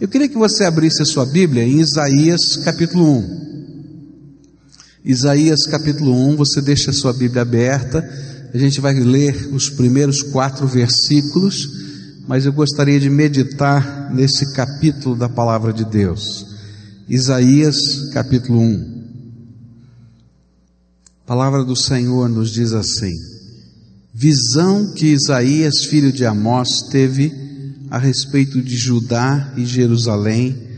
Eu queria que você abrisse a sua Bíblia em Isaías capítulo 1. Isaías capítulo 1, você deixa a sua Bíblia aberta, a gente vai ler os primeiros quatro versículos, mas eu gostaria de meditar nesse capítulo da palavra de Deus. Isaías capítulo 1. A palavra do Senhor nos diz assim: Visão que Isaías, filho de Amós, teve a respeito de Judá e Jerusalém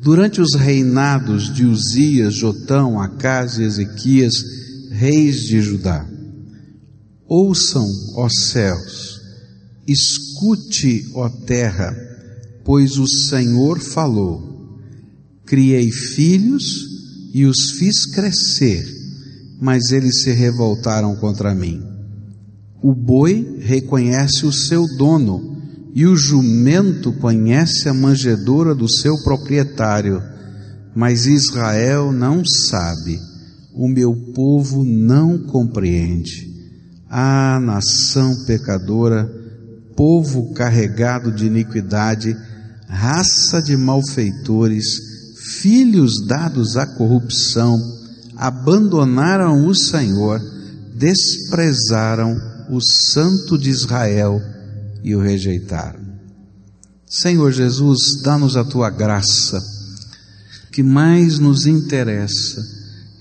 Durante os reinados de Uzias, Jotão, Acas e Ezequias, reis de Judá. Ouçam, ó céus, escute, ó terra, pois o Senhor falou. Criei filhos e os fiz crescer, mas eles se revoltaram contra mim. O boi reconhece o seu dono, e o jumento conhece a manjedoura do seu proprietário, mas Israel não sabe, o meu povo não compreende. Ah, nação pecadora, povo carregado de iniquidade, raça de malfeitores, filhos dados à corrupção, abandonaram o Senhor, desprezaram o Santo de Israel e o rejeitaram. Senhor Jesus, dá-nos a tua graça. O que mais nos interessa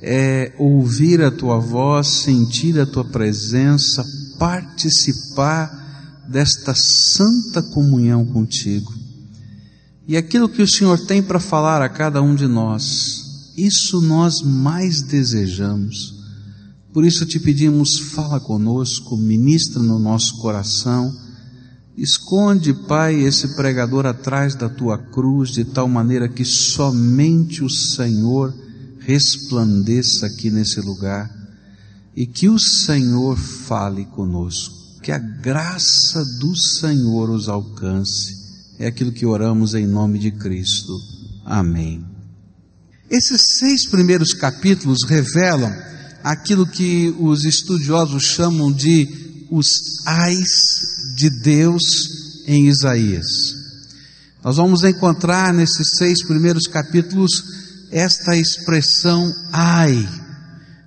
é ouvir a tua voz, sentir a tua presença, participar desta santa comunhão contigo. E aquilo que o Senhor tem para falar a cada um de nós, isso nós mais desejamos. Por isso te pedimos, fala conosco, ministra no nosso coração Esconde, Pai, esse pregador atrás da tua cruz, de tal maneira que somente o Senhor resplandeça aqui nesse lugar e que o Senhor fale conosco, que a graça do Senhor os alcance. É aquilo que oramos em nome de Cristo. Amém. Esses seis primeiros capítulos revelam aquilo que os estudiosos chamam de os ais de Deus em Isaías. Nós vamos encontrar nesses seis primeiros capítulos esta expressão ai,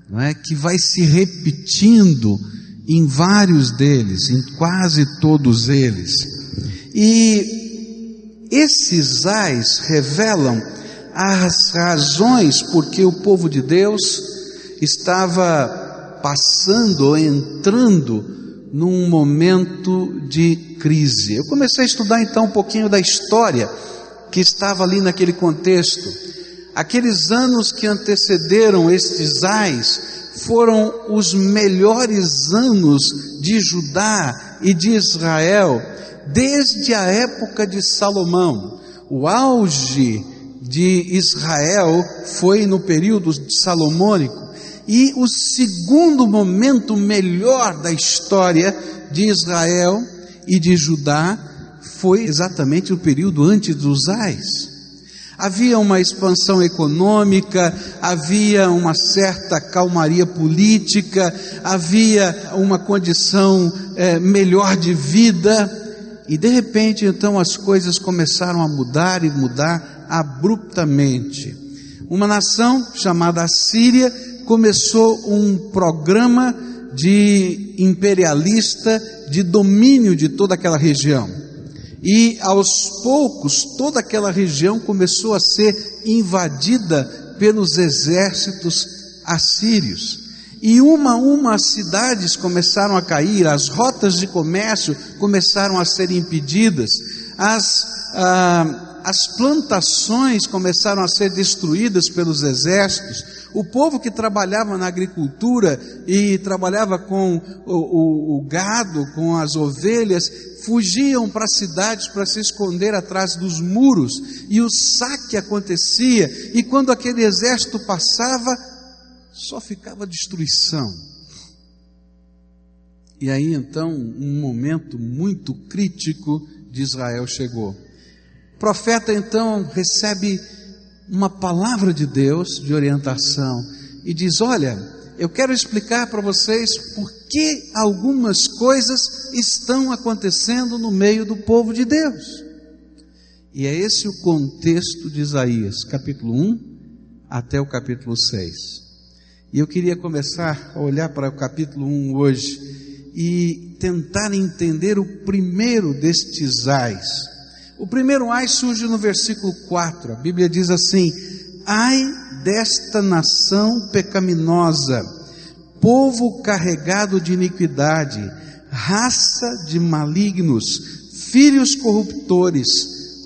não é? que vai se repetindo em vários deles, em quase todos eles. E esses ais revelam as razões por que o povo de Deus estava passando ou entrando num momento de crise. Eu comecei a estudar então um pouquinho da história que estava ali naquele contexto. Aqueles anos que antecederam estes ais foram os melhores anos de Judá e de Israel desde a época de Salomão. O auge de Israel foi no período salomônico. E o segundo momento melhor da história de Israel e de Judá foi exatamente o período antes dos Ais. Havia uma expansão econômica, havia uma certa calmaria política, havia uma condição é, melhor de vida, e de repente então as coisas começaram a mudar e mudar abruptamente. Uma nação chamada Síria começou um programa de imperialista de domínio de toda aquela região. E aos poucos toda aquela região começou a ser invadida pelos exércitos assírios. E uma a uma as cidades começaram a cair, as rotas de comércio começaram a ser impedidas, as, ah, as plantações começaram a ser destruídas pelos exércitos, o povo que trabalhava na agricultura e trabalhava com o, o, o gado, com as ovelhas, fugiam para as cidades para se esconder atrás dos muros, e o saque acontecia, e quando aquele exército passava, só ficava destruição. E aí então um momento muito crítico de Israel chegou. O profeta então recebe uma palavra de Deus de orientação e diz: Olha, eu quero explicar para vocês por que algumas coisas estão acontecendo no meio do povo de Deus. E é esse o contexto de Isaías, capítulo 1 até o capítulo 6. E eu queria começar a olhar para o capítulo 1 hoje e tentar entender o primeiro destes ais. O primeiro ai surge no versículo 4. A Bíblia diz assim: Ai desta nação pecaminosa, povo carregado de iniquidade, raça de malignos, filhos corruptores,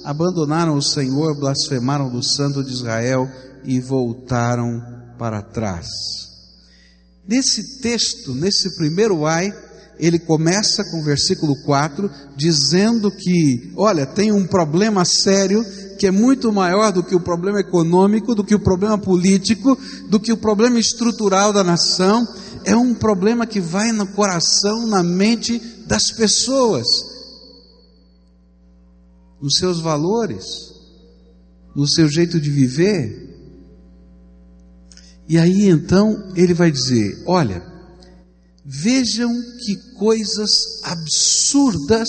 abandonaram o Senhor, blasfemaram do Santo de Israel e voltaram para trás. Nesse texto, nesse primeiro ai, ele começa com o versículo 4, dizendo que, olha, tem um problema sério que é muito maior do que o problema econômico, do que o problema político, do que o problema estrutural da nação, é um problema que vai no coração, na mente das pessoas, nos seus valores, no seu jeito de viver. E aí então ele vai dizer: olha, vejam que coisas absurdas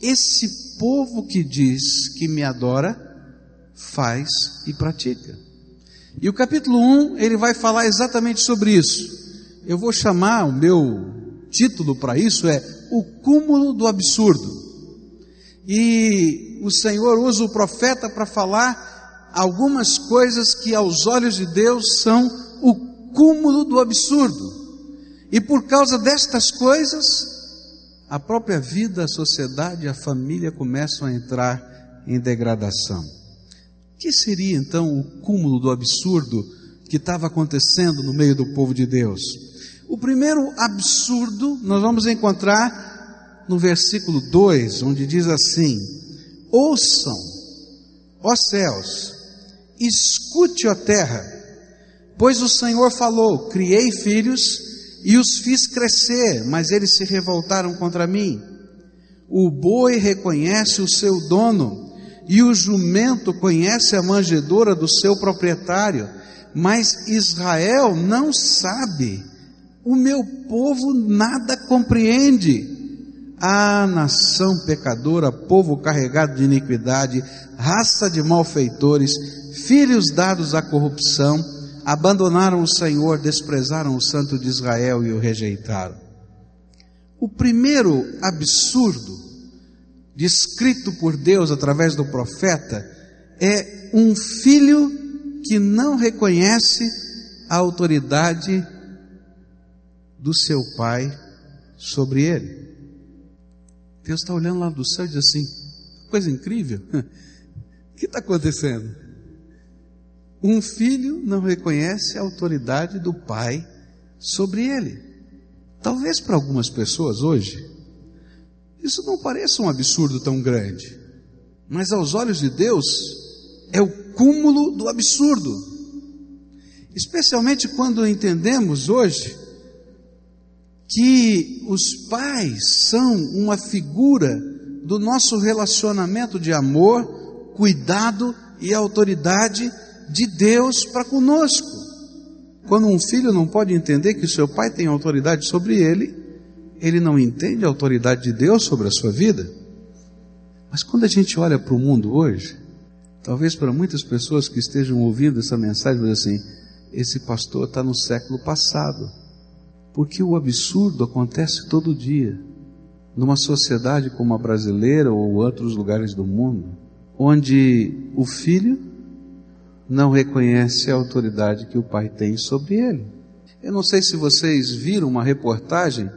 esse povo que diz que me adora faz e pratica. E o capítulo 1 ele vai falar exatamente sobre isso. Eu vou chamar o meu título para isso é o cúmulo do absurdo. E o Senhor usa o profeta para falar algumas coisas que aos olhos de Deus são o cúmulo do absurdo. E por causa destas coisas, a própria vida, a sociedade, a família começam a entrar em degradação. O que seria então o cúmulo do absurdo que estava acontecendo no meio do povo de Deus? O primeiro absurdo nós vamos encontrar no versículo 2, onde diz assim: Ouçam, ó céus, escute, ó terra, pois o Senhor falou: Criei filhos e os fiz crescer, mas eles se revoltaram contra mim. O boi reconhece o seu dono, e o jumento conhece a manjedoura do seu proprietário, mas Israel não sabe o meu povo nada compreende. A nação pecadora, povo carregado de iniquidade, raça de malfeitores, filhos dados à corrupção, abandonaram o Senhor, desprezaram o Santo de Israel e o rejeitaram. O primeiro absurdo descrito por Deus através do profeta é um filho que não reconhece a autoridade do seu pai sobre ele. Deus está olhando lá do céu e diz assim: coisa incrível, o que está acontecendo? Um filho não reconhece a autoridade do pai sobre ele. Talvez para algumas pessoas hoje, isso não pareça um absurdo tão grande, mas aos olhos de Deus é o cúmulo do absurdo. Especialmente quando entendemos hoje que os pais são uma figura do nosso relacionamento de amor, cuidado e autoridade de Deus para conosco. Quando um filho não pode entender que o seu pai tem autoridade sobre ele, ele não entende a autoridade de Deus sobre a sua vida. Mas quando a gente olha para o mundo hoje, talvez para muitas pessoas que estejam ouvindo essa mensagem, assim, esse pastor está no século passado. Porque o absurdo acontece todo dia, numa sociedade como a brasileira ou outros lugares do mundo, onde o filho não reconhece a autoridade que o pai tem sobre ele. Eu não sei se vocês viram uma reportagem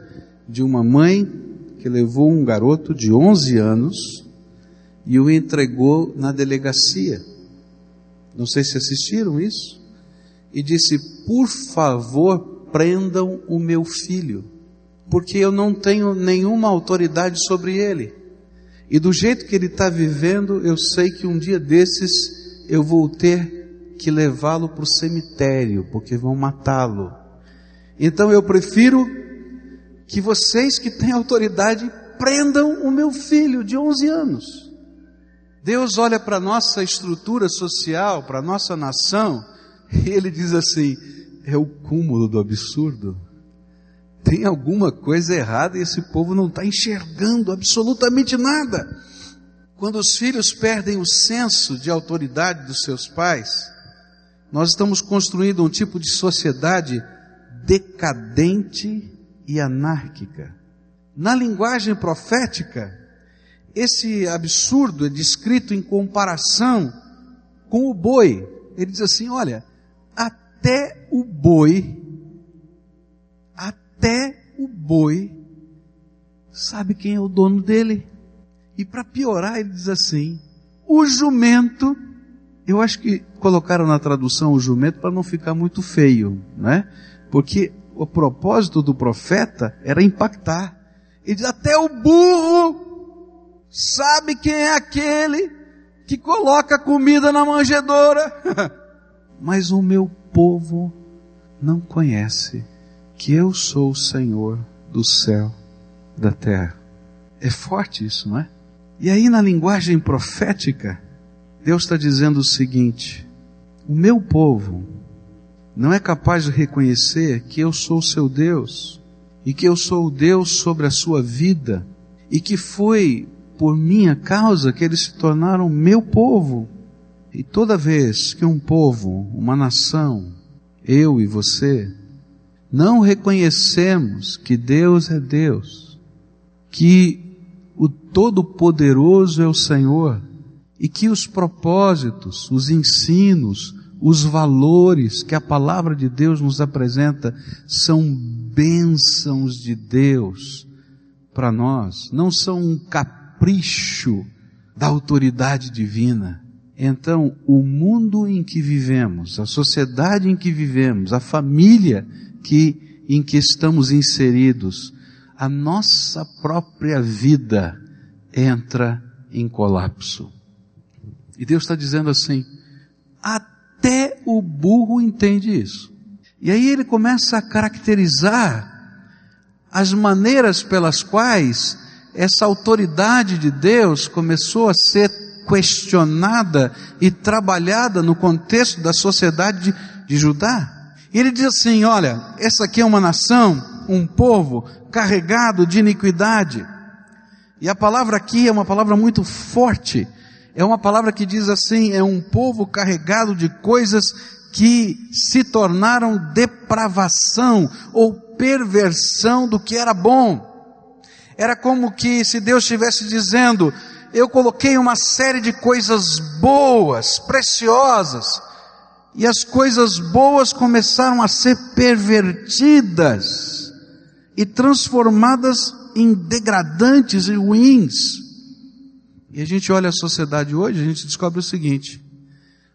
de uma mãe que levou um garoto de 11 anos e o entregou na delegacia. Não sei se assistiram isso. E disse: Por favor, prendam o meu filho, porque eu não tenho nenhuma autoridade sobre ele. E do jeito que ele está vivendo, eu sei que um dia desses eu vou ter que levá-lo para o cemitério, porque vão matá-lo. Então eu prefiro que vocês que têm autoridade prendam o meu filho de 11 anos. Deus olha para a nossa estrutura social, para a nossa nação, e Ele diz assim: é o cúmulo do absurdo. Tem alguma coisa errada e esse povo não está enxergando absolutamente nada. Quando os filhos perdem o senso de autoridade dos seus pais, nós estamos construindo um tipo de sociedade decadente e anárquica. Na linguagem profética, esse absurdo é descrito em comparação com o boi. Ele diz assim: olha, até o boi, até o boi, sabe quem é o dono dele. E para piorar, ele diz assim: o jumento, eu acho que colocaram na tradução o jumento para não ficar muito feio, né? Porque o propósito do profeta era impactar. Ele diz: até o burro sabe quem é aquele que coloca comida na manjedoura. Mas o meu povo não conhece que eu sou o Senhor do céu, da terra. É forte isso, não é? E aí, na linguagem profética, Deus está dizendo o seguinte: o meu povo não é capaz de reconhecer que eu sou o seu Deus e que eu sou o Deus sobre a sua vida e que foi por minha causa que eles se tornaram meu povo. E toda vez que um povo, uma nação, eu e você, não reconhecemos que Deus é Deus, que o Todo-Poderoso é o Senhor e que os propósitos, os ensinos, os valores que a palavra de Deus nos apresenta são bênçãos de Deus para nós, não são um capricho da autoridade divina. Então, o mundo em que vivemos, a sociedade em que vivemos, a família que, em que estamos inseridos, a nossa própria vida entra em colapso. E Deus está dizendo assim: até o burro entende isso. E aí ele começa a caracterizar as maneiras pelas quais essa autoridade de Deus começou a ser questionada e trabalhada no contexto da sociedade de, de Judá. E ele diz assim: olha, essa aqui é uma nação, um povo carregado de iniquidade. E a palavra aqui é uma palavra muito forte. É uma palavra que diz assim: é um povo carregado de coisas que se tornaram depravação ou perversão do que era bom. Era como que se Deus estivesse dizendo: eu coloquei uma série de coisas boas, preciosas, e as coisas boas começaram a ser pervertidas e transformadas em degradantes e ruins. E a gente olha a sociedade hoje, a gente descobre o seguinte: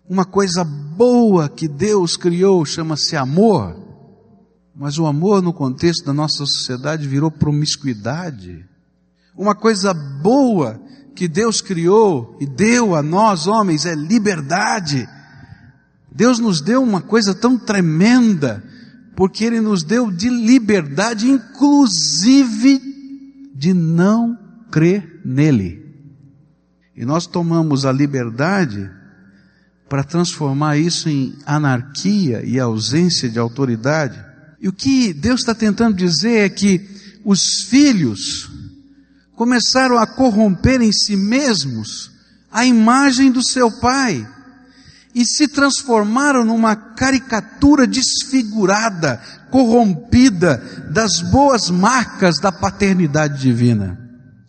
uma coisa boa que Deus criou chama-se amor, mas o amor no contexto da nossa sociedade virou promiscuidade. Uma coisa boa que Deus criou e deu a nós homens é liberdade. Deus nos deu uma coisa tão tremenda porque Ele nos deu de liberdade, inclusive de não crer nele. E nós tomamos a liberdade para transformar isso em anarquia e ausência de autoridade. E o que Deus está tentando dizer é que os filhos começaram a corromper em si mesmos a imagem do seu pai e se transformaram numa caricatura desfigurada, corrompida das boas marcas da paternidade divina.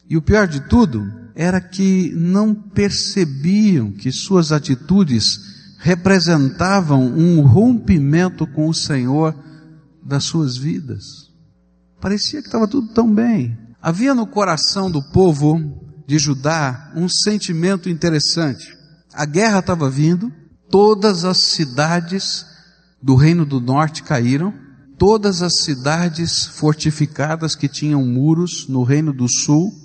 E o pior de tudo era que não percebiam que suas atitudes representavam um rompimento com o Senhor das suas vidas. Parecia que estava tudo tão bem. Havia no coração do povo de Judá um sentimento interessante. A guerra estava vindo, todas as cidades do reino do norte caíram, todas as cidades fortificadas que tinham muros no reino do sul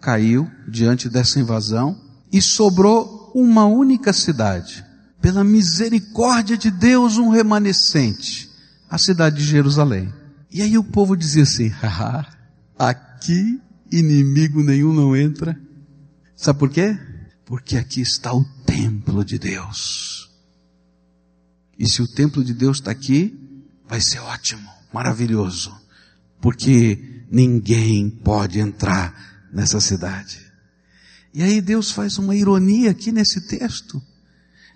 caiu diante dessa invasão e sobrou uma única cidade. Pela misericórdia de Deus, um remanescente, a cidade de Jerusalém. E aí o povo dizia assim: haha, aqui inimigo nenhum não entra. Sabe por quê? Porque aqui está o templo de Deus. E se o templo de Deus está aqui, vai ser ótimo, maravilhoso, porque ninguém pode entrar nessa cidade. E aí Deus faz uma ironia aqui nesse texto.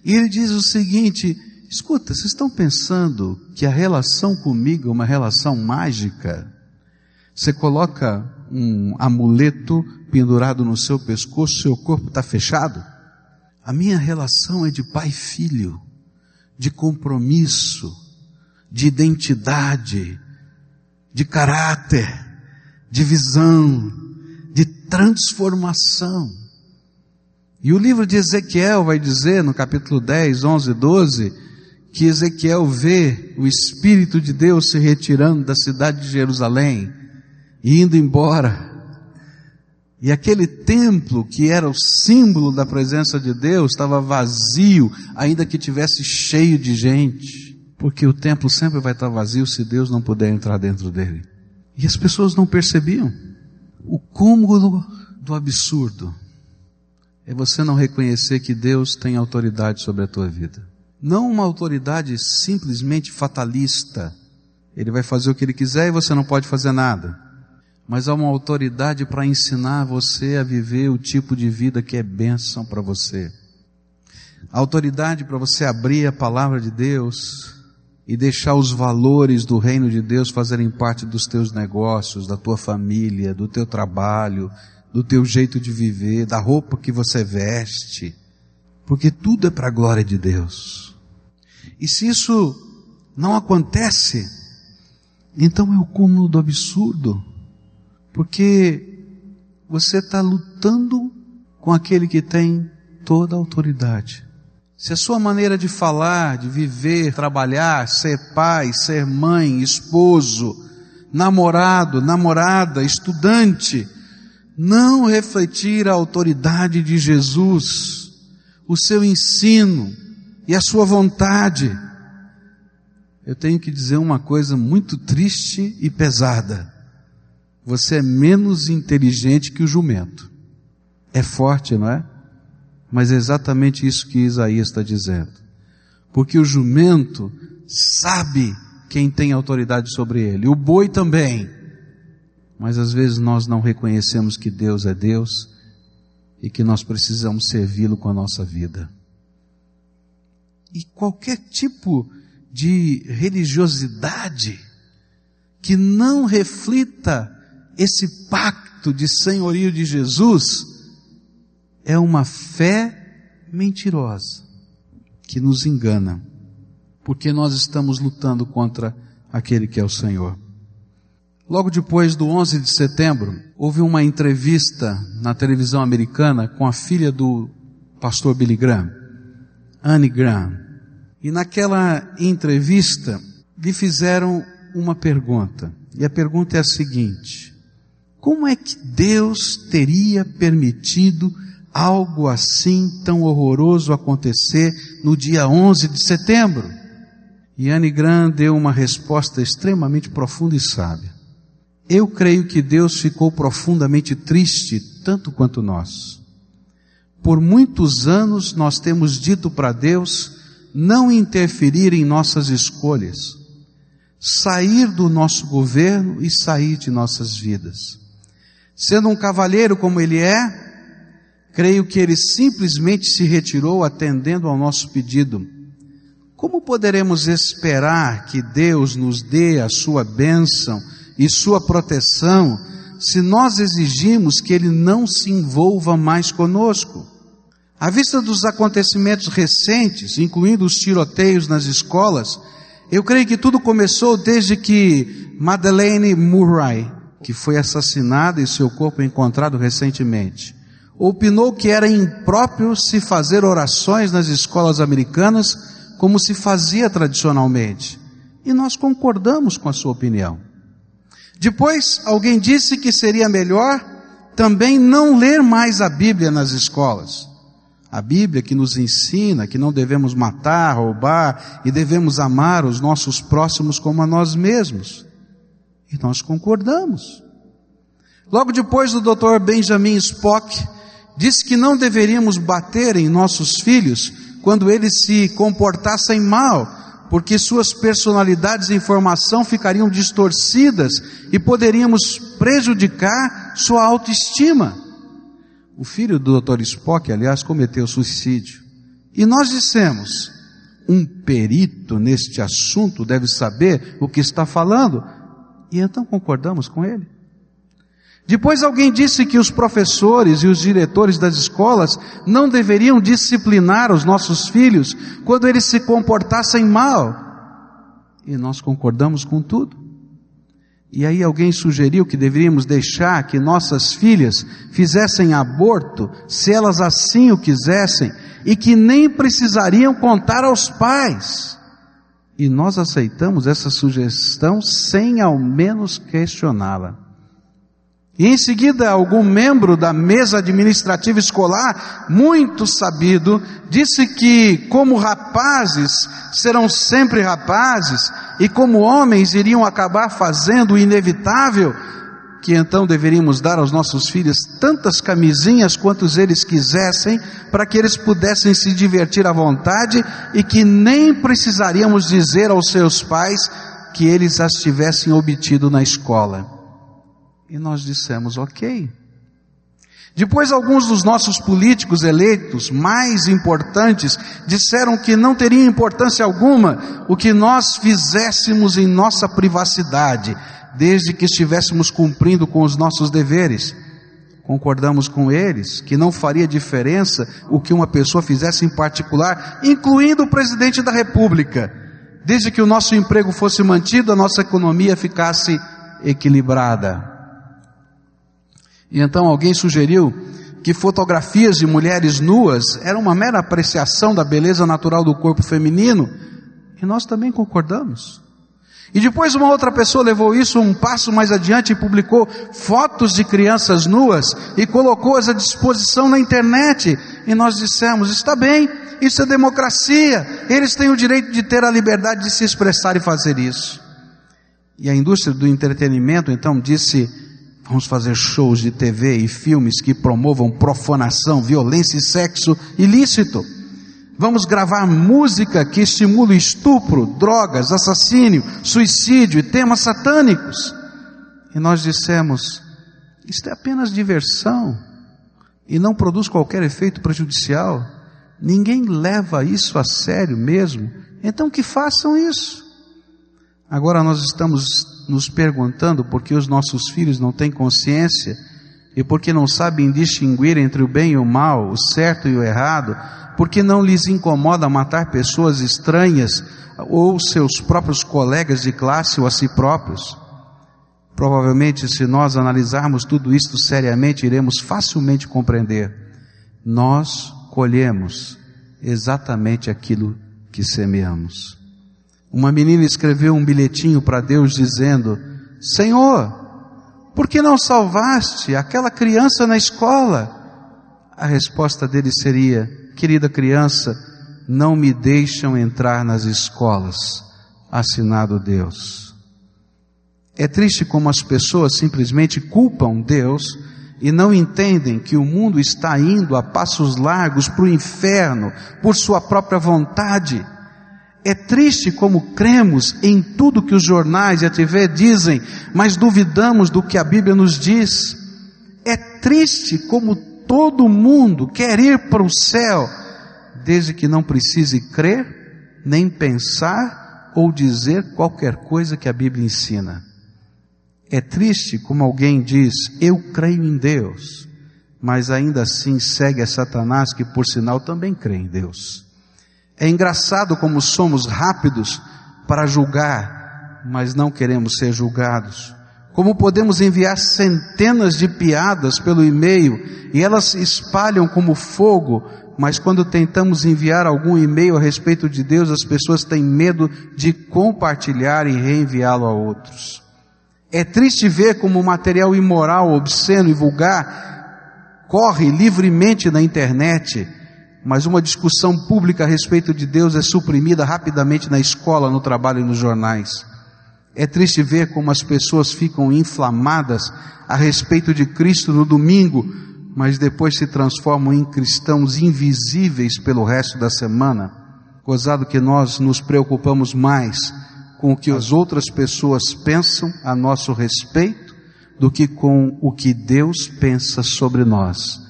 E ele diz o seguinte: escuta, vocês estão pensando que a relação comigo é uma relação mágica? Você coloca um amuleto pendurado no seu pescoço, seu corpo está fechado? A minha relação é de pai e filho, de compromisso, de identidade, de caráter, de visão, transformação. E o livro de Ezequiel vai dizer no capítulo 10, 11, 12, que Ezequiel vê o Espírito de Deus se retirando da cidade de Jerusalém e indo embora. E aquele templo que era o símbolo da presença de Deus estava vazio, ainda que tivesse cheio de gente. Porque o templo sempre vai estar vazio se Deus não puder entrar dentro dele. E as pessoas não percebiam. O cúmulo do absurdo é você não reconhecer que Deus tem autoridade sobre a tua vida. Não uma autoridade simplesmente fatalista. Ele vai fazer o que ele quiser e você não pode fazer nada. Mas há uma autoridade para ensinar você a viver o tipo de vida que é bênção para você. Autoridade para você abrir a palavra de Deus e deixar os valores do reino de Deus fazerem parte dos teus negócios, da tua família, do teu trabalho, do teu jeito de viver, da roupa que você veste, porque tudo é para a glória de Deus. E se isso não acontece, então é o cúmulo do absurdo, porque você está lutando com aquele que tem toda a autoridade. Se a sua maneira de falar, de viver, trabalhar, ser pai, ser mãe, esposo, namorado, namorada, estudante, não refletir a autoridade de Jesus, o seu ensino e a sua vontade, eu tenho que dizer uma coisa muito triste e pesada. Você é menos inteligente que o jumento. É forte, não é? Mas é exatamente isso que Isaías está dizendo. Porque o jumento sabe quem tem autoridade sobre ele, o boi também. Mas às vezes nós não reconhecemos que Deus é Deus e que nós precisamos servi-lo com a nossa vida. E qualquer tipo de religiosidade que não reflita esse pacto de senhorio de Jesus, é uma fé mentirosa que nos engana, porque nós estamos lutando contra aquele que é o Senhor. Logo depois do 11 de setembro, houve uma entrevista na televisão americana com a filha do pastor Billy Graham, Anne Graham. E naquela entrevista lhe fizeram uma pergunta. E a pergunta é a seguinte: Como é que Deus teria permitido algo assim tão horroroso acontecer no dia 11 de setembro? E Anne Graham deu uma resposta extremamente profunda e sábia. Eu creio que Deus ficou profundamente triste, tanto quanto nós. Por muitos anos nós temos dito para Deus não interferir em nossas escolhas, sair do nosso governo e sair de nossas vidas. Sendo um cavalheiro como ele é, Creio que ele simplesmente se retirou atendendo ao nosso pedido. Como poderemos esperar que Deus nos dê a sua bênção e sua proteção se nós exigimos que ele não se envolva mais conosco? À vista dos acontecimentos recentes, incluindo os tiroteios nas escolas, eu creio que tudo começou desde que Madeleine Murray, que foi assassinada e seu corpo encontrado recentemente, opinou que era impróprio se fazer orações nas escolas americanas como se fazia tradicionalmente. E nós concordamos com a sua opinião. Depois, alguém disse que seria melhor também não ler mais a Bíblia nas escolas. A Bíblia que nos ensina que não devemos matar, roubar e devemos amar os nossos próximos como a nós mesmos. E nós concordamos. Logo depois, o Dr. Benjamin Spock disse que não deveríamos bater em nossos filhos quando eles se comportassem mal, porque suas personalidades e informação ficariam distorcidas e poderíamos prejudicar sua autoestima. O filho do Dr. Spock, aliás, cometeu suicídio. E nós dissemos, um perito neste assunto deve saber o que está falando. E então concordamos com ele. Depois alguém disse que os professores e os diretores das escolas não deveriam disciplinar os nossos filhos quando eles se comportassem mal. E nós concordamos com tudo. E aí alguém sugeriu que deveríamos deixar que nossas filhas fizessem aborto, se elas assim o quisessem, e que nem precisariam contar aos pais. E nós aceitamos essa sugestão sem ao menos questioná-la. E em seguida, algum membro da mesa administrativa escolar, muito sabido, disse que, como rapazes serão sempre rapazes, e como homens iriam acabar fazendo o inevitável, que então deveríamos dar aos nossos filhos tantas camisinhas quantos eles quisessem, para que eles pudessem se divertir à vontade e que nem precisaríamos dizer aos seus pais que eles as tivessem obtido na escola. E nós dissemos, ok. Depois, alguns dos nossos políticos eleitos mais importantes disseram que não teria importância alguma o que nós fizéssemos em nossa privacidade, desde que estivéssemos cumprindo com os nossos deveres. Concordamos com eles que não faria diferença o que uma pessoa fizesse em particular, incluindo o presidente da República, desde que o nosso emprego fosse mantido, a nossa economia ficasse equilibrada. E então alguém sugeriu que fotografias de mulheres nuas eram uma mera apreciação da beleza natural do corpo feminino, e nós também concordamos. E depois uma outra pessoa levou isso um passo mais adiante e publicou fotos de crianças nuas e colocou-as à disposição na internet. E nós dissemos: está bem, isso é democracia, eles têm o direito de ter a liberdade de se expressar e fazer isso. E a indústria do entretenimento então disse: Vamos fazer shows de TV e filmes que promovam profanação, violência e sexo ilícito. Vamos gravar música que estimule estupro, drogas, assassínio, suicídio e temas satânicos. E nós dissemos: isto é apenas diversão e não produz qualquer efeito prejudicial. Ninguém leva isso a sério mesmo. Então que façam isso. Agora nós estamos nos perguntando por que os nossos filhos não têm consciência e porque não sabem distinguir entre o bem e o mal, o certo e o errado, porque não lhes incomoda matar pessoas estranhas ou seus próprios colegas de classe ou a si próprios. Provavelmente, se nós analisarmos tudo isto seriamente, iremos facilmente compreender. Nós colhemos exatamente aquilo que semeamos. Uma menina escreveu um bilhetinho para Deus dizendo: Senhor, por que não salvaste aquela criança na escola? A resposta dele seria: Querida criança, não me deixam entrar nas escolas. Assinado Deus. É triste como as pessoas simplesmente culpam Deus e não entendem que o mundo está indo a passos largos para o inferno por sua própria vontade. É triste como cremos em tudo que os jornais e a TV dizem, mas duvidamos do que a Bíblia nos diz. É triste como todo mundo quer ir para o céu, desde que não precise crer, nem pensar ou dizer qualquer coisa que a Bíblia ensina. É triste como alguém diz, eu creio em Deus, mas ainda assim segue a Satanás, que por sinal também crê em Deus. É engraçado como somos rápidos para julgar, mas não queremos ser julgados. Como podemos enviar centenas de piadas pelo e-mail e elas se espalham como fogo, mas quando tentamos enviar algum e-mail a respeito de Deus, as pessoas têm medo de compartilhar e reenviá-lo a outros. É triste ver como o material imoral, obsceno e vulgar corre livremente na internet mas uma discussão pública a respeito de Deus é suprimida rapidamente na escola, no trabalho e nos jornais. É triste ver como as pessoas ficam inflamadas a respeito de Cristo no domingo, mas depois se transformam em cristãos invisíveis pelo resto da semana. Gozado que nós nos preocupamos mais com o que as outras pessoas pensam a nosso respeito do que com o que Deus pensa sobre nós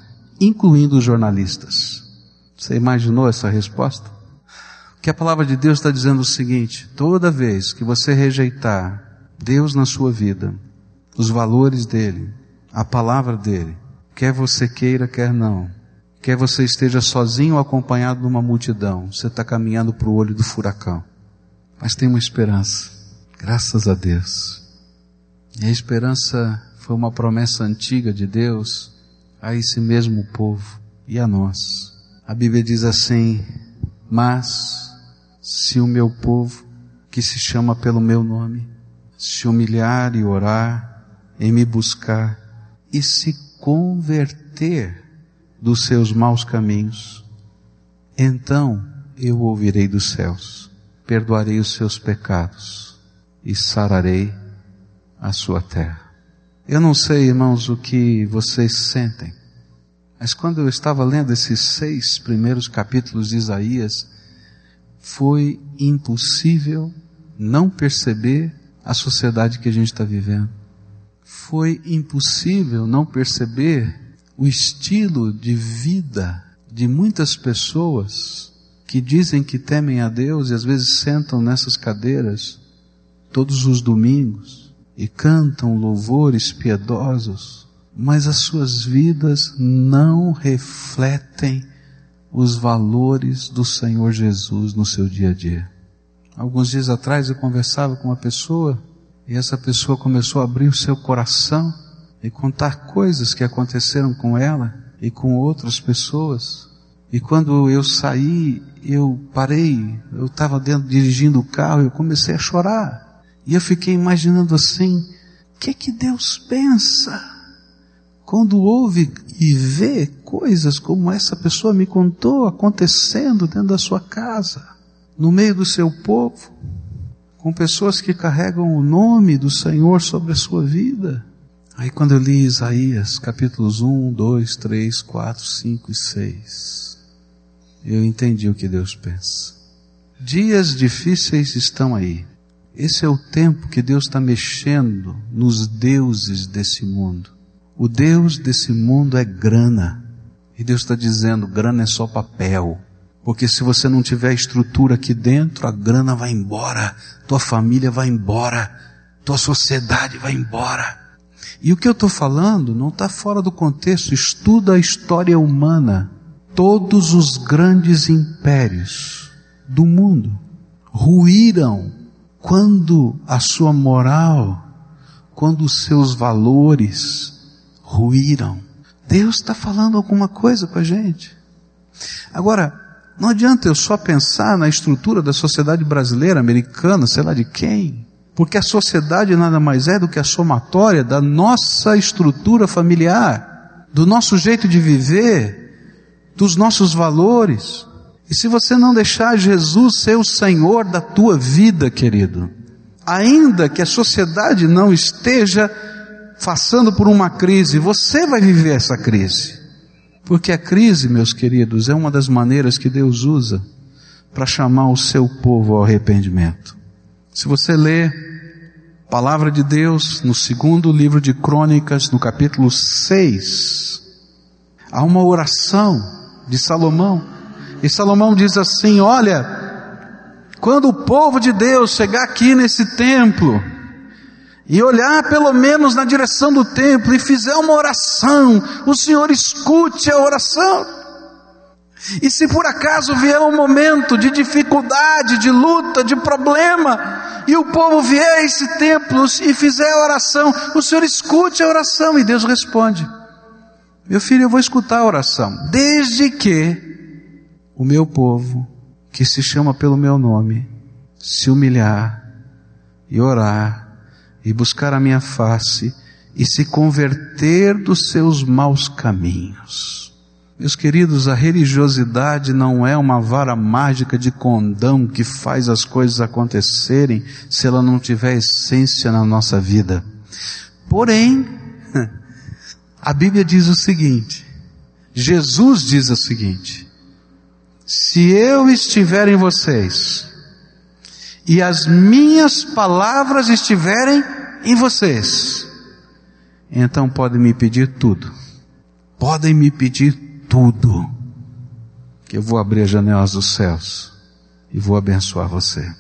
incluindo os jornalistas. Você imaginou essa resposta? Que a palavra de Deus está dizendo o seguinte: toda vez que você rejeitar Deus na sua vida, os valores dele, a palavra dele, quer você queira, quer não, quer você esteja sozinho ou acompanhado de uma multidão, você está caminhando para o olho do furacão. Mas tem uma esperança, graças a Deus. E a esperança foi uma promessa antiga de Deus a esse mesmo povo e a nós. A Bíblia diz assim: Mas se o meu povo, que se chama pelo meu nome, se humilhar e orar, em me buscar e se converter dos seus maus caminhos, então eu ouvirei dos céus, perdoarei os seus pecados e sararei a sua terra. Eu não sei, irmãos, o que vocês sentem, mas quando eu estava lendo esses seis primeiros capítulos de Isaías, foi impossível não perceber a sociedade que a gente está vivendo. Foi impossível não perceber o estilo de vida de muitas pessoas que dizem que temem a Deus e às vezes sentam nessas cadeiras todos os domingos e cantam louvores piedosos, mas as suas vidas não refletem os valores do Senhor Jesus no seu dia a dia. Alguns dias atrás eu conversava com uma pessoa e essa pessoa começou a abrir o seu coração e contar coisas que aconteceram com ela e com outras pessoas. E quando eu saí, eu parei, eu estava dentro dirigindo o carro, eu comecei a chorar. E eu fiquei imaginando assim, o que que Deus pensa? Quando ouve e vê coisas como essa pessoa me contou acontecendo dentro da sua casa, no meio do seu povo, com pessoas que carregam o nome do Senhor sobre a sua vida. Aí quando eu li Isaías capítulos 1, 2, 3, 4, 5 e 6, eu entendi o que Deus pensa. Dias difíceis estão aí. Esse é o tempo que Deus está mexendo nos deuses desse mundo o Deus desse mundo é grana. E Deus está dizendo: grana é só papel. Porque se você não tiver estrutura aqui dentro, a grana vai embora, tua família vai embora, tua sociedade vai embora. E o que eu estou falando não está fora do contexto. Estuda a história humana. Todos os grandes impérios do mundo ruíram quando a sua moral, quando os seus valores, ruíram. Deus está falando alguma coisa com a gente. Agora, não adianta eu só pensar na estrutura da sociedade brasileira, americana, sei lá de quem, porque a sociedade nada mais é do que a somatória da nossa estrutura familiar, do nosso jeito de viver, dos nossos valores. E se você não deixar Jesus ser o Senhor da tua vida, querido, ainda que a sociedade não esteja passando por uma crise, você vai viver essa crise. Porque a crise, meus queridos, é uma das maneiras que Deus usa para chamar o seu povo ao arrependimento. Se você lê a palavra de Deus no segundo livro de Crônicas, no capítulo 6, há uma oração de Salomão. E Salomão diz assim: Olha, quando o povo de Deus chegar aqui nesse templo, e olhar pelo menos na direção do templo e fizer uma oração, o Senhor escute a oração. E se por acaso vier um momento de dificuldade, de luta, de problema, e o povo vier a esse templo e fizer a oração, o Senhor escute a oração e Deus responde: Meu filho, eu vou escutar a oração, desde que o meu povo, que se chama pelo meu nome, se humilhar e orar e buscar a minha face e se converter dos seus maus caminhos. Meus queridos, a religiosidade não é uma vara mágica de condão que faz as coisas acontecerem se ela não tiver essência na nossa vida. Porém, a Bíblia diz o seguinte, Jesus diz o seguinte, se eu estiver em vocês, e as minhas palavras estiverem em vocês, então podem me pedir tudo. Podem me pedir tudo, que eu vou abrir as janelas dos céus e vou abençoar você.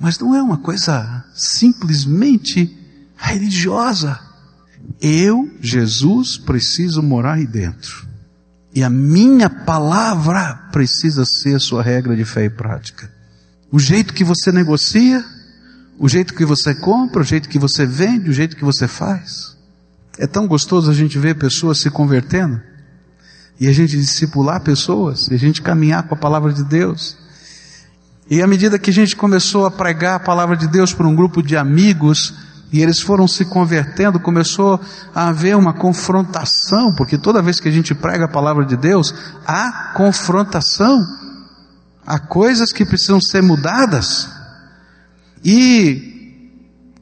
Mas não é uma coisa simplesmente religiosa. Eu, Jesus, preciso morar aí dentro. E a minha palavra precisa ser a sua regra de fé e prática. O jeito que você negocia, o jeito que você compra, o jeito que você vende, o jeito que você faz. É tão gostoso a gente ver pessoas se convertendo e a gente discipular pessoas e a gente caminhar com a palavra de Deus. E à medida que a gente começou a pregar a palavra de Deus para um grupo de amigos, e eles foram se convertendo, começou a haver uma confrontação, porque toda vez que a gente prega a palavra de Deus, há confrontação, há coisas que precisam ser mudadas. E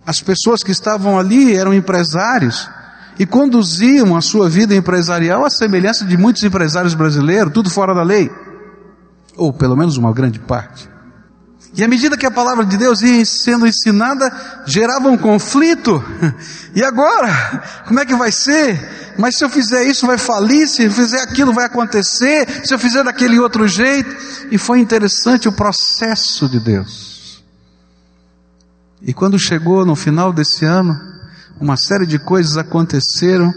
as pessoas que estavam ali eram empresários e conduziam a sua vida empresarial à semelhança de muitos empresários brasileiros, tudo fora da lei, ou pelo menos uma grande parte. E à medida que a palavra de Deus ia sendo ensinada, gerava um conflito. E agora? Como é que vai ser? Mas se eu fizer isso vai falir, se eu fizer aquilo vai acontecer, se eu fizer daquele outro jeito. E foi interessante o processo de Deus. E quando chegou no final desse ano, uma série de coisas aconteceram,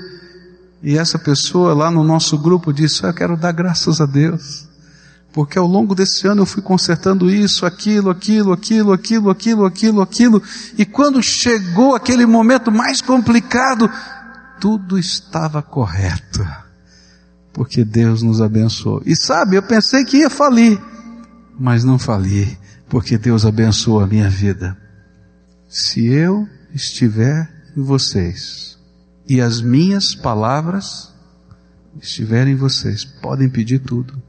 e essa pessoa lá no nosso grupo disse: Eu quero dar graças a Deus porque ao longo desse ano eu fui consertando isso, aquilo, aquilo, aquilo, aquilo, aquilo, aquilo, aquilo, e quando chegou aquele momento mais complicado, tudo estava correto, porque Deus nos abençoou. E sabe, eu pensei que ia falir, mas não fali, porque Deus abençoou a minha vida. Se eu estiver em vocês e as minhas palavras estiverem em vocês, podem pedir tudo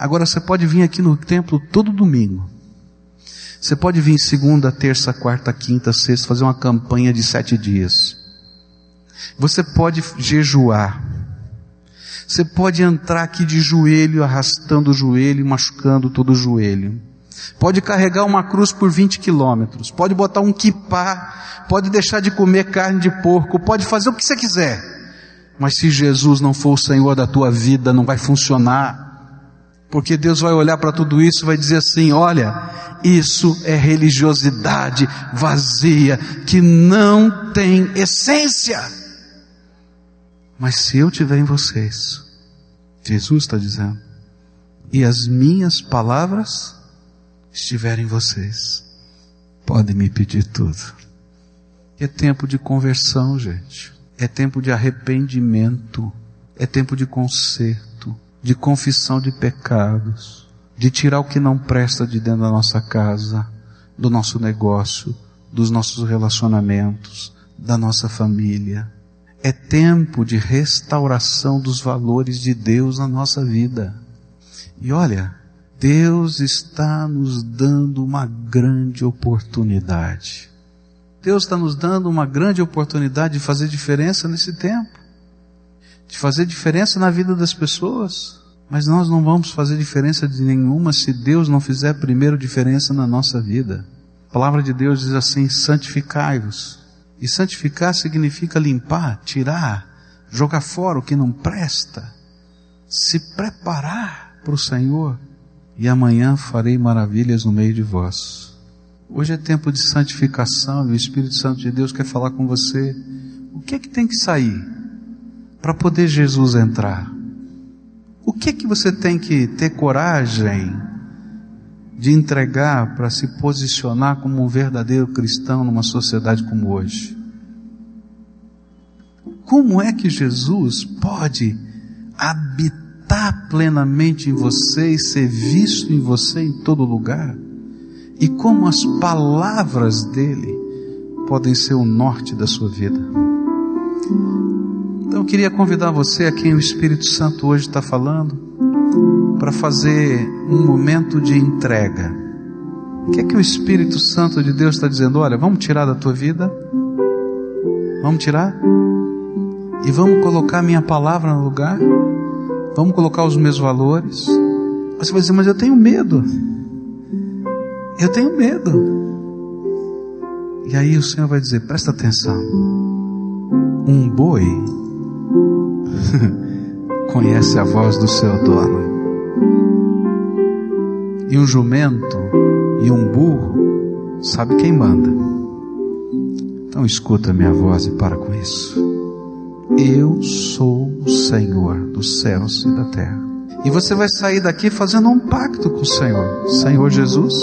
Agora você pode vir aqui no templo todo domingo. Você pode vir segunda, terça, quarta, quinta, sexta, fazer uma campanha de sete dias. Você pode jejuar. Você pode entrar aqui de joelho, arrastando o joelho machucando todo o joelho. Pode carregar uma cruz por 20 quilômetros. Pode botar um kipá. Pode deixar de comer carne de porco. Pode fazer o que você quiser. Mas se Jesus não for o Senhor da tua vida, não vai funcionar. Porque Deus vai olhar para tudo isso e vai dizer assim: olha, isso é religiosidade vazia, que não tem essência. Mas se eu tiver em vocês, Jesus está dizendo, e as minhas palavras estiverem em vocês, podem me pedir tudo. É tempo de conversão, gente. É tempo de arrependimento. É tempo de conserto de confissão de pecados, de tirar o que não presta de dentro da nossa casa, do nosso negócio, dos nossos relacionamentos, da nossa família. É tempo de restauração dos valores de Deus na nossa vida. E olha, Deus está nos dando uma grande oportunidade. Deus está nos dando uma grande oportunidade de fazer diferença nesse tempo de fazer diferença na vida das pessoas. Mas nós não vamos fazer diferença de nenhuma se Deus não fizer primeiro diferença na nossa vida. A palavra de Deus diz assim: santificai-vos. E santificar significa limpar, tirar, jogar fora o que não presta, se preparar para o Senhor. E amanhã farei maravilhas no meio de vós. Hoje é tempo de santificação e o Espírito Santo de Deus quer falar com você. O que é que tem que sair? Para poder Jesus entrar? O que que você tem que ter coragem de entregar para se posicionar como um verdadeiro cristão numa sociedade como hoje? Como é que Jesus pode habitar plenamente em você e ser visto em você em todo lugar? E como as palavras dele podem ser o norte da sua vida? Então eu queria convidar você a quem o Espírito Santo hoje está falando para fazer um momento de entrega. O que é que o Espírito Santo de Deus está dizendo? Olha, vamos tirar da tua vida? Vamos tirar? E vamos colocar a minha palavra no lugar? Vamos colocar os meus valores? Você vai dizer, mas eu tenho medo. Eu tenho medo. E aí o Senhor vai dizer: presta atenção. Um boi conhece a voz do seu dono. E um jumento e um burro sabe quem manda. Então escuta minha voz e para com isso. Eu sou o Senhor dos céus e da terra. E você vai sair daqui fazendo um pacto com o Senhor. Senhor Jesus,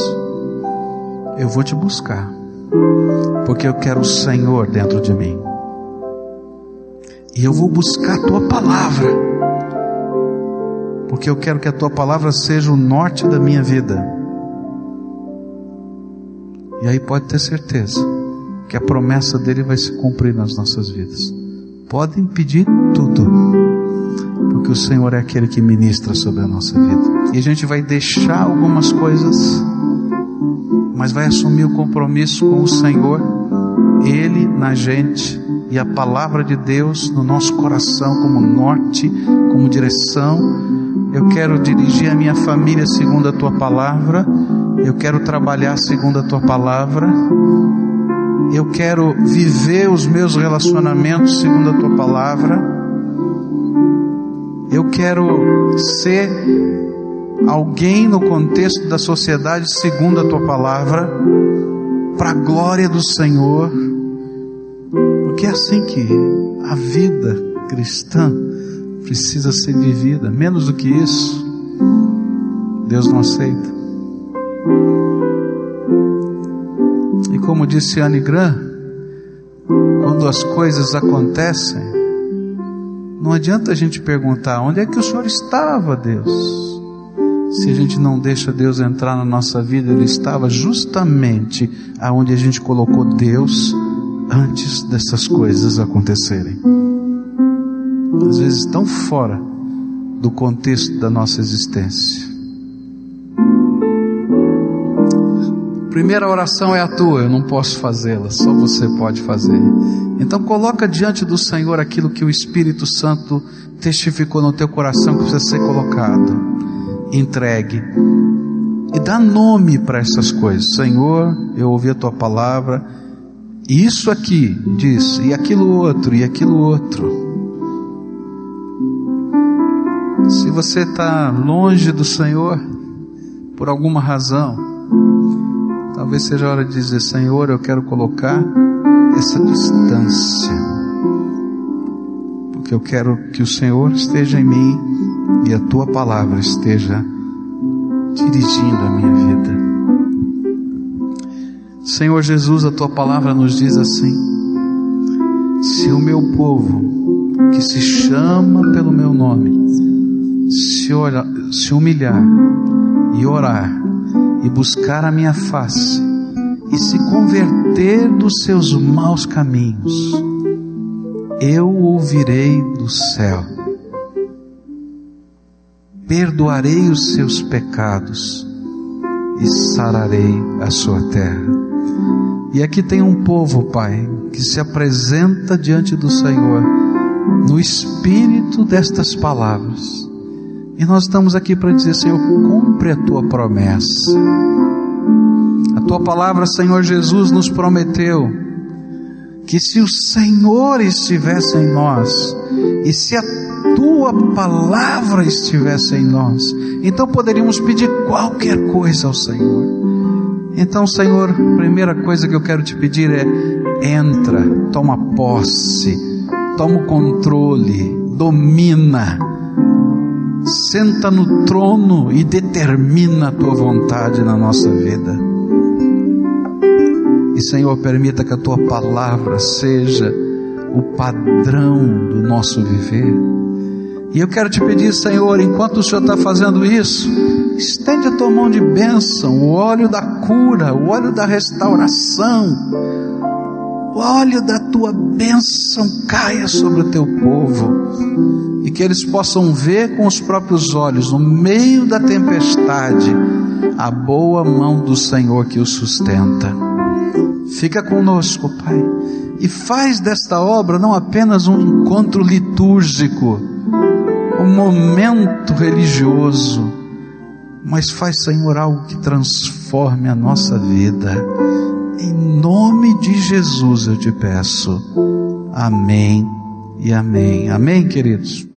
eu vou te buscar, porque eu quero o Senhor dentro de mim. E eu vou buscar a tua palavra, porque eu quero que a tua palavra seja o norte da minha vida. E aí pode ter certeza que a promessa dele vai se cumprir nas nossas vidas. Podem pedir tudo, porque o Senhor é aquele que ministra sobre a nossa vida. E a gente vai deixar algumas coisas, mas vai assumir o compromisso com o Senhor, Ele na gente e a palavra de Deus no nosso coração como norte, como direção. Eu quero dirigir a minha família segundo a tua palavra. Eu quero trabalhar segundo a tua palavra. Eu quero viver os meus relacionamentos segundo a tua palavra. Eu quero ser alguém no contexto da sociedade segundo a tua palavra, para a glória do Senhor assim que a vida cristã precisa ser vivida. Menos do que isso, Deus não aceita. E como disse Anne Grant, quando as coisas acontecem, não adianta a gente perguntar onde é que o Senhor estava, Deus. Se a gente não deixa Deus entrar na nossa vida, Ele estava justamente aonde a gente colocou Deus antes dessas coisas acontecerem. Às vezes tão fora do contexto da nossa existência. Primeira oração é a tua, eu não posso fazê-la, só você pode fazer. Então coloca diante do Senhor aquilo que o Espírito Santo testificou no teu coração que precisa ser colocado. Entregue. E dá nome para essas coisas. Senhor, eu ouvi a tua palavra, isso aqui diz, e aquilo outro, e aquilo outro. Se você está longe do Senhor, por alguma razão, talvez seja a hora de dizer: Senhor, eu quero colocar essa distância, porque eu quero que o Senhor esteja em mim e a tua palavra esteja dirigindo a minha vida. Senhor Jesus, a tua palavra nos diz assim: se o meu povo, que se chama pelo meu nome, se, olha, se humilhar e orar e buscar a minha face e se converter dos seus maus caminhos, eu ouvirei do céu, perdoarei os seus pecados e sararei a sua terra. E aqui tem um povo, Pai, que se apresenta diante do Senhor no espírito destas palavras. E nós estamos aqui para dizer, Senhor, cumpre a tua promessa. A tua palavra, Senhor Jesus, nos prometeu que se o Senhor estivesse em nós, e se a tua palavra estivesse em nós, então poderíamos pedir qualquer coisa ao Senhor. Então, Senhor, primeira coisa que eu quero te pedir é: entra, toma posse, toma o controle, domina, senta no trono e determina a tua vontade na nossa vida. E, Senhor, permita que a tua palavra seja o padrão do nosso viver. E eu quero te pedir, Senhor, enquanto o Senhor está fazendo isso, Estende a tua mão de bênção, o óleo da cura, o óleo da restauração, o óleo da tua bênção caia sobre o teu povo e que eles possam ver com os próprios olhos, no meio da tempestade, a boa mão do Senhor que o sustenta. Fica conosco, Pai, e faz desta obra não apenas um encontro litúrgico, um momento religioso, mas faz, Senhor, algo que transforme a nossa vida. Em nome de Jesus eu te peço. Amém e amém. Amém, queridos.